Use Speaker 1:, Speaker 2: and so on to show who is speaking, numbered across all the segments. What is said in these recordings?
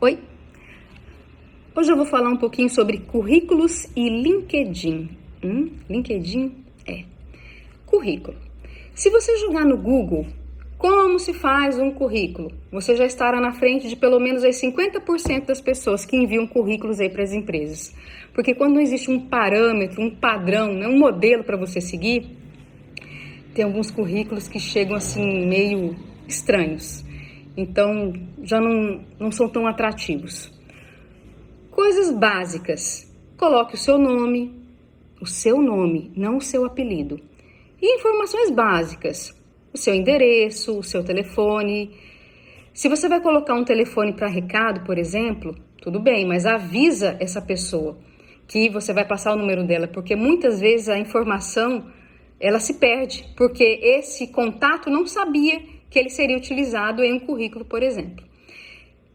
Speaker 1: Oi! Hoje eu vou falar um pouquinho sobre currículos e LinkedIn. Hum, LinkedIn é currículo. Se você jogar no Google como se faz um currículo, você já estará na frente de pelo menos aí 50% das pessoas que enviam currículos aí para as empresas. Porque quando não existe um parâmetro, um padrão, né, um modelo para você seguir, tem alguns currículos que chegam assim meio estranhos. Então já não, não são tão atrativos. Coisas básicas. Coloque o seu nome, o seu nome, não o seu apelido. E informações básicas: o seu endereço, o seu telefone. Se você vai colocar um telefone para recado, por exemplo, tudo bem, mas avisa essa pessoa que você vai passar o número dela, porque muitas vezes a informação ela se perde, porque esse contato não sabia que ele seria utilizado em um currículo, por exemplo.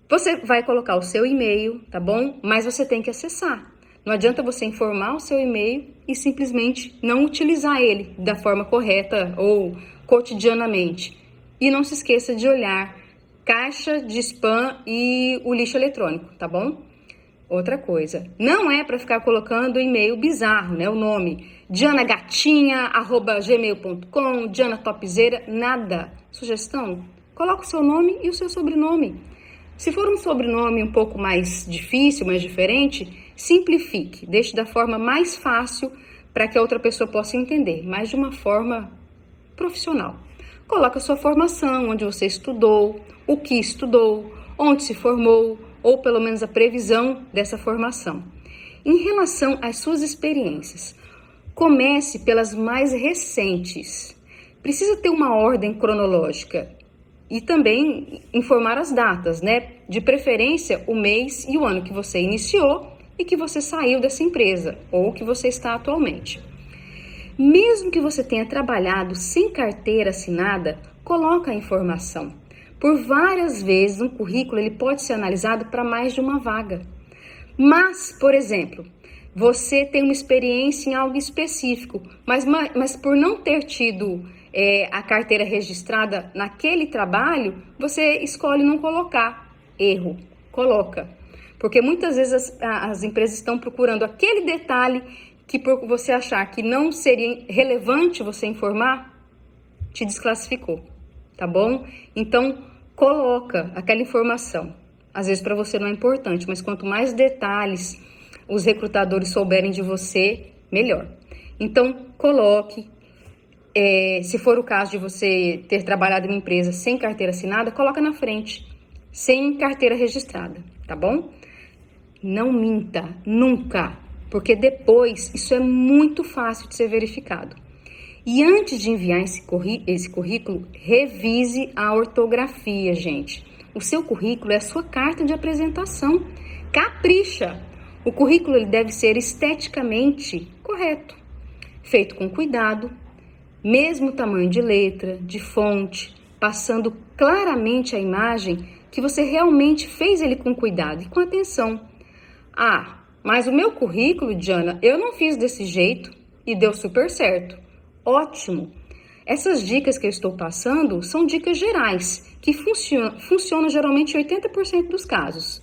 Speaker 1: Você vai colocar o seu e-mail, tá bom? Mas você tem que acessar. Não adianta você informar o seu e-mail e simplesmente não utilizar ele da forma correta ou cotidianamente. E não se esqueça de olhar caixa de spam e o lixo eletrônico, tá bom? Outra coisa, não é para ficar colocando e-mail bizarro, né? O nome dianagatinha@gmail.com, Diana Topzeira, nada. Sugestão? Coloque o seu nome e o seu sobrenome. Se for um sobrenome um pouco mais difícil, mais diferente, simplifique, deixe da forma mais fácil para que a outra pessoa possa entender, mas de uma forma profissional. Coloque a sua formação, onde você estudou, o que estudou, onde se formou, ou pelo menos a previsão dessa formação. Em relação às suas experiências, comece pelas mais recentes. Precisa ter uma ordem cronológica e também informar as datas, né? De preferência o mês e o ano que você iniciou e que você saiu dessa empresa ou que você está atualmente. Mesmo que você tenha trabalhado sem carteira assinada, coloque a informação. Por várias vezes, um currículo ele pode ser analisado para mais de uma vaga. Mas, por exemplo, você tem uma experiência em algo específico, mas, mas por não ter tido é, a carteira registrada naquele trabalho, você escolhe não colocar. Erro, coloca. Porque muitas vezes as, as empresas estão procurando aquele detalhe que por você achar que não seria relevante você informar, te desclassificou, tá bom? Então, coloca aquela informação. Às vezes para você não é importante, mas quanto mais detalhes os recrutadores souberem de você, melhor. Então, coloque. É, se for o caso de você ter trabalhado em uma empresa sem carteira assinada, coloca na frente, sem carteira registrada, tá bom? Não minta, nunca, porque depois isso é muito fácil de ser verificado. E antes de enviar esse, esse currículo, revise a ortografia, gente. O seu currículo é a sua carta de apresentação. Capricha! O currículo ele deve ser esteticamente correto, feito com cuidado, mesmo tamanho de letra, de fonte, passando claramente a imagem que você realmente fez ele com cuidado e com atenção. Ah, mas o meu currículo, Diana, eu não fiz desse jeito e deu super certo. Ótimo! Essas dicas que eu estou passando são dicas gerais, que funcionam, funcionam geralmente em 80% dos casos.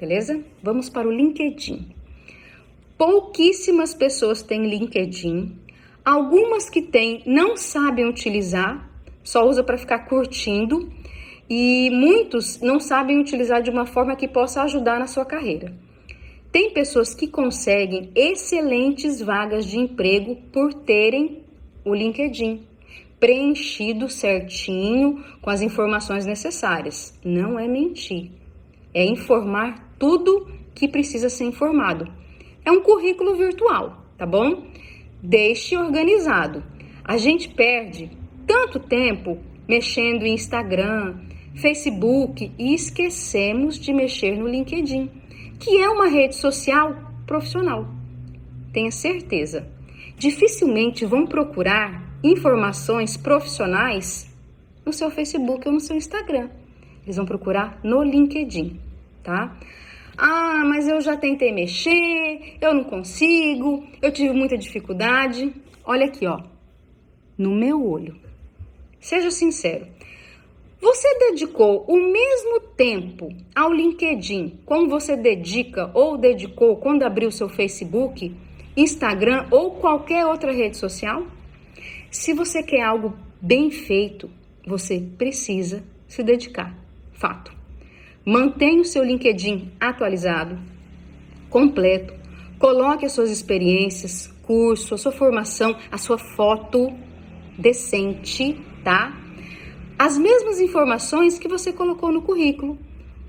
Speaker 1: Beleza? Vamos para o LinkedIn. Pouquíssimas pessoas têm LinkedIn. Algumas que têm não sabem utilizar, só usa para ficar curtindo. E muitos não sabem utilizar de uma forma que possa ajudar na sua carreira. Tem pessoas que conseguem excelentes vagas de emprego por terem o LinkedIn preenchido certinho com as informações necessárias. Não é mentir, é informar tudo que precisa ser informado. É um currículo virtual, tá bom? Deixe organizado. A gente perde tanto tempo mexendo em Instagram, Facebook e esquecemos de mexer no LinkedIn que é uma rede social profissional. Tenha certeza. Dificilmente vão procurar informações profissionais no seu Facebook ou no seu Instagram. Eles vão procurar no LinkedIn, tá? Ah, mas eu já tentei mexer, eu não consigo, eu tive muita dificuldade. Olha aqui, ó, no meu olho. Seja sincero. Você dedicou o mesmo tempo ao LinkedIn como você dedica ou dedicou quando abriu seu Facebook, Instagram ou qualquer outra rede social? Se você quer algo bem feito, você precisa se dedicar. Fato. Mantenha o seu LinkedIn atualizado, completo. Coloque as suas experiências, curso, a sua formação, a sua foto decente, tá? As mesmas informações que você colocou no currículo.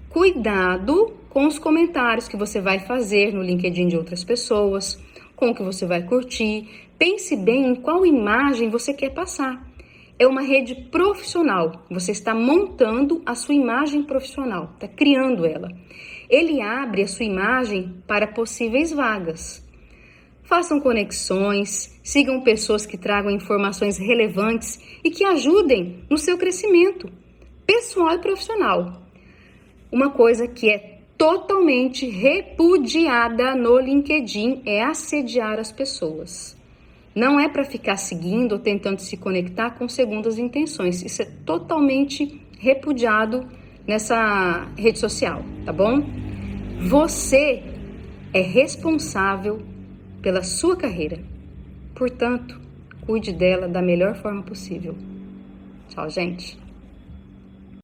Speaker 1: Cuidado com os comentários que você vai fazer no LinkedIn de outras pessoas, com o que você vai curtir. Pense bem em qual imagem você quer passar. É uma rede profissional. Você está montando a sua imagem profissional, está criando ela. Ele abre a sua imagem para possíveis vagas. Façam conexões, sigam pessoas que tragam informações relevantes e que ajudem no seu crescimento pessoal e profissional. Uma coisa que é totalmente repudiada no LinkedIn é assediar as pessoas. Não é para ficar seguindo ou tentando se conectar com segundas intenções. Isso é totalmente repudiado nessa rede social, tá bom? Você é responsável pela sua carreira. Portanto, cuide dela da melhor forma possível. Tchau, gente.